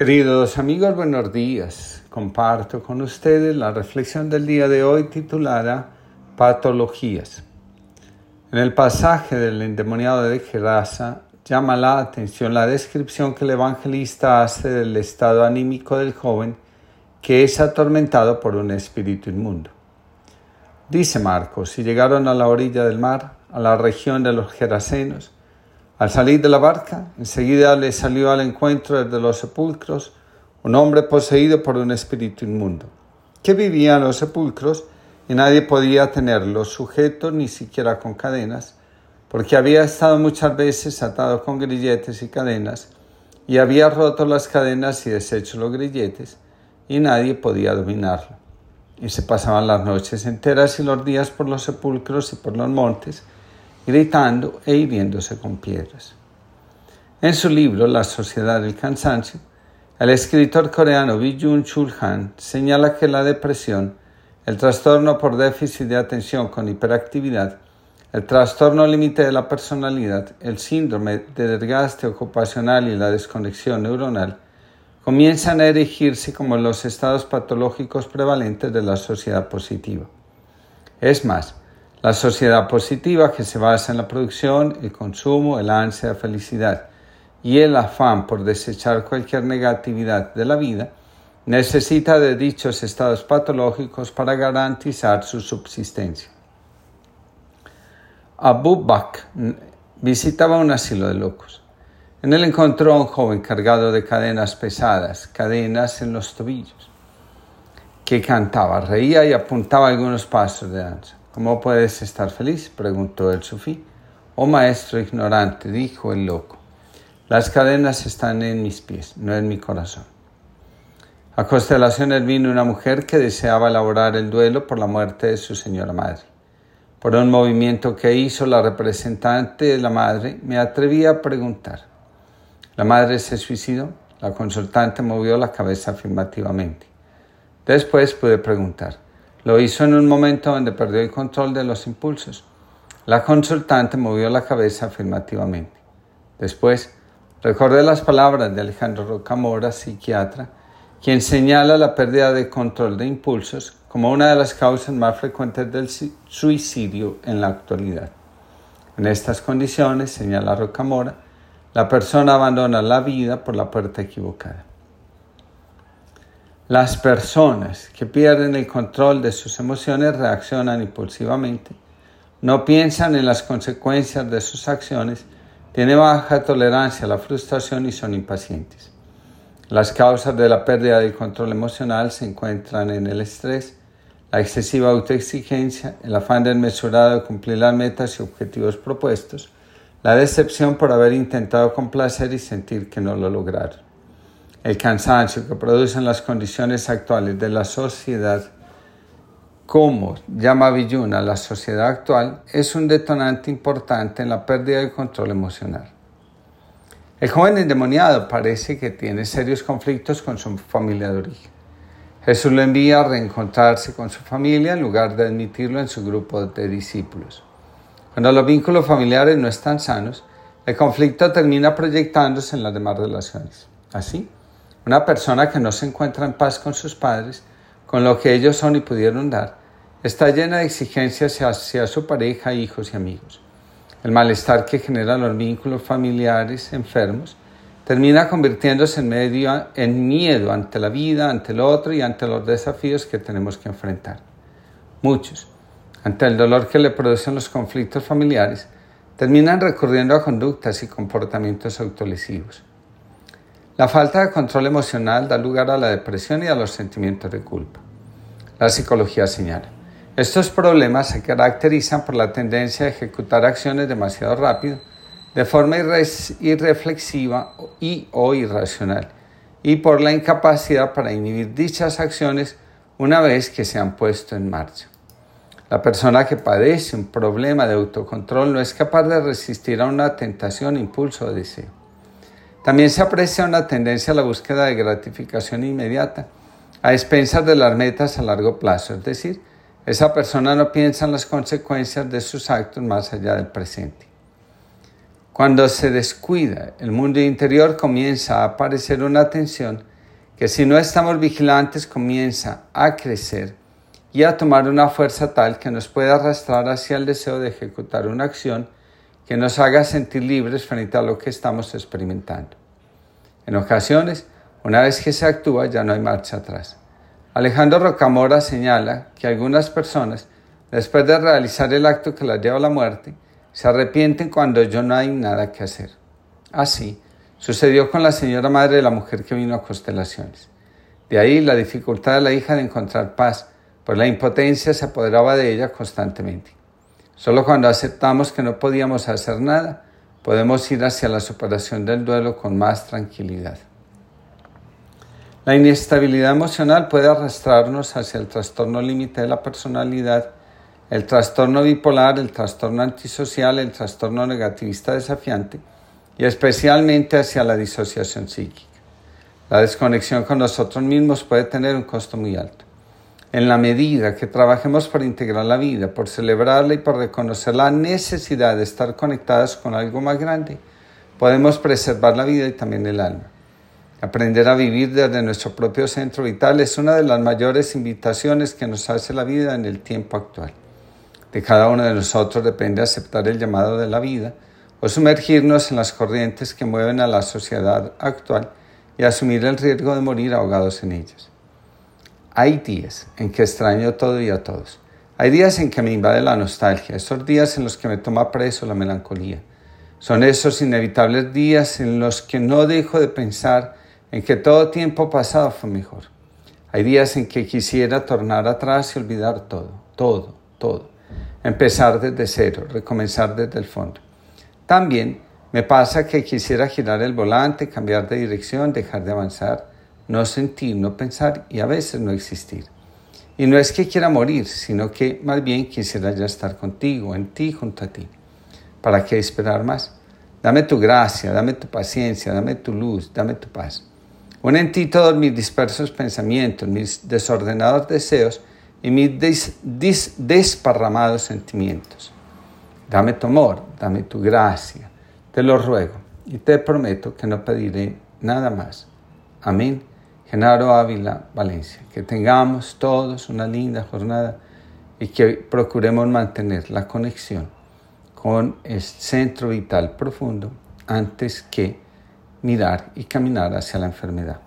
Queridos amigos, buenos días. Comparto con ustedes la reflexión del día de hoy titulada Patologías. En el pasaje del endemoniado de Gerasa llama la atención la descripción que el evangelista hace del estado anímico del joven que es atormentado por un espíritu inmundo. Dice Marcos, si llegaron a la orilla del mar, a la región de los Gerasenos, al salir de la barca, enseguida le salió al encuentro desde los sepulcros un hombre poseído por un espíritu inmundo, que vivía en los sepulcros y nadie podía tenerlo sujeto ni siquiera con cadenas, porque había estado muchas veces atado con grilletes y cadenas, y había roto las cadenas y deshecho los grilletes, y nadie podía dominarlo. Y se pasaban las noches enteras y los días por los sepulcros y por los montes, gritando e hiriéndose con piedras. En su libro La sociedad del cansancio, el escritor coreano Byung Chul Han señala que la depresión, el trastorno por déficit de atención con hiperactividad, el trastorno límite de la personalidad, el síndrome de desgaste ocupacional y la desconexión neuronal comienzan a erigirse como los estados patológicos prevalentes de la sociedad positiva. Es más, la sociedad positiva que se basa en la producción, el consumo, el ansia de felicidad y el afán por desechar cualquier negatividad de la vida, necesita de dichos estados patológicos para garantizar su subsistencia. Abu Bakr visitaba un asilo de locos. En él encontró a un joven cargado de cadenas pesadas, cadenas en los tobillos, que cantaba, reía y apuntaba algunos pasos de danza. ¿Cómo puedes estar feliz? preguntó el sufí. Oh maestro ignorante, dijo el loco, las cadenas están en mis pies, no en mi corazón. A constelaciones vino una mujer que deseaba elaborar el duelo por la muerte de su señora madre. Por un movimiento que hizo la representante de la madre, me atreví a preguntar. ¿La madre se suicidó? La consultante movió la cabeza afirmativamente. Después pude preguntar. Lo hizo en un momento donde perdió el control de los impulsos. La consultante movió la cabeza afirmativamente. Después, recordé las palabras de Alejandro Rocamora, psiquiatra, quien señala la pérdida de control de impulsos como una de las causas más frecuentes del suicidio en la actualidad. En estas condiciones, señala Rocamora, la persona abandona la vida por la puerta equivocada. Las personas que pierden el control de sus emociones reaccionan impulsivamente, no piensan en las consecuencias de sus acciones, tienen baja tolerancia a la frustración y son impacientes. Las causas de la pérdida del control emocional se encuentran en el estrés, la excesiva autoexigencia, el afán desmesurado de cumplir las metas y objetivos propuestos, la decepción por haber intentado complacer y sentir que no lo lograron. El cansancio que producen las condiciones actuales de la sociedad, como llama Villuna la sociedad actual, es un detonante importante en la pérdida de control emocional. El joven endemoniado parece que tiene serios conflictos con su familia de origen. Jesús lo envía a reencontrarse con su familia en lugar de admitirlo en su grupo de discípulos. Cuando los vínculos familiares no están sanos, el conflicto termina proyectándose en las demás relaciones. Así, una persona que no se encuentra en paz con sus padres, con lo que ellos son y pudieron dar, está llena de exigencias hacia su pareja, hijos y amigos. El malestar que generan los vínculos familiares enfermos termina convirtiéndose en, medio, en miedo ante la vida, ante el otro y ante los desafíos que tenemos que enfrentar. Muchos, ante el dolor que le producen los conflictos familiares, terminan recurriendo a conductas y comportamientos autolesivos. La falta de control emocional da lugar a la depresión y a los sentimientos de culpa. La psicología señala. Estos problemas se caracterizan por la tendencia a ejecutar acciones demasiado rápido, de forma irreflexiva y o irracional, y por la incapacidad para inhibir dichas acciones una vez que se han puesto en marcha. La persona que padece un problema de autocontrol no es capaz de resistir a una tentación, impulso o deseo. También se aprecia una tendencia a la búsqueda de gratificación inmediata, a expensas de las metas a largo plazo, es decir, esa persona no piensa en las consecuencias de sus actos más allá del presente. Cuando se descuida el mundo interior comienza a aparecer una tensión que si no estamos vigilantes comienza a crecer y a tomar una fuerza tal que nos pueda arrastrar hacia el deseo de ejecutar una acción que nos haga sentir libres frente a lo que estamos experimentando. En ocasiones, una vez que se actúa ya no hay marcha atrás. Alejandro Rocamora señala que algunas personas, después de realizar el acto que las lleva a la muerte, se arrepienten cuando ya no hay nada que hacer. Así, sucedió con la señora madre de la mujer que vino a constelaciones. De ahí la dificultad de la hija de encontrar paz, pues la impotencia se apoderaba de ella constantemente. Solo cuando aceptamos que no podíamos hacer nada, podemos ir hacia la superación del duelo con más tranquilidad. La inestabilidad emocional puede arrastrarnos hacia el trastorno límite de la personalidad, el trastorno bipolar, el trastorno antisocial, el trastorno negativista desafiante y especialmente hacia la disociación psíquica. La desconexión con nosotros mismos puede tener un costo muy alto. En la medida que trabajemos por integrar la vida, por celebrarla y por reconocer la necesidad de estar conectadas con algo más grande, podemos preservar la vida y también el alma. Aprender a vivir desde nuestro propio centro vital es una de las mayores invitaciones que nos hace la vida en el tiempo actual. De cada uno de nosotros depende aceptar el llamado de la vida o sumergirnos en las corrientes que mueven a la sociedad actual y asumir el riesgo de morir ahogados en ellas. Hay días en que extraño todo y a todos. Hay días en que me invade la nostalgia, esos días en los que me toma preso la melancolía. Son esos inevitables días en los que no dejo de pensar en que todo tiempo pasado fue mejor. Hay días en que quisiera tornar atrás y olvidar todo, todo, todo. Empezar desde cero, recomenzar desde el fondo. También me pasa que quisiera girar el volante, cambiar de dirección, dejar de avanzar, no sentir, no pensar y a veces no existir. Y no es que quiera morir, sino que más bien quisiera ya estar contigo, en ti, junto a ti. ¿Para qué esperar más? Dame tu gracia, dame tu paciencia, dame tu luz, dame tu paz. Pon en ti todos mis dispersos pensamientos, mis desordenados deseos y mis desparramados sentimientos. Dame tu amor, dame tu gracia, te lo ruego y te prometo que no pediré nada más. Amén. Genaro Ávila, Valencia. Que tengamos todos una linda jornada y que procuremos mantener la conexión con el centro vital profundo antes que mirar y caminar hacia la enfermedad.